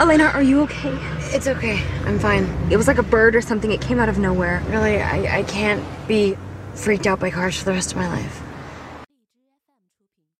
Elena, are you okay? It's okay. I'm fine. It was like a bird or something. It came out of nowhere. Really, I, I can't be freaked out by cars for the rest of my life.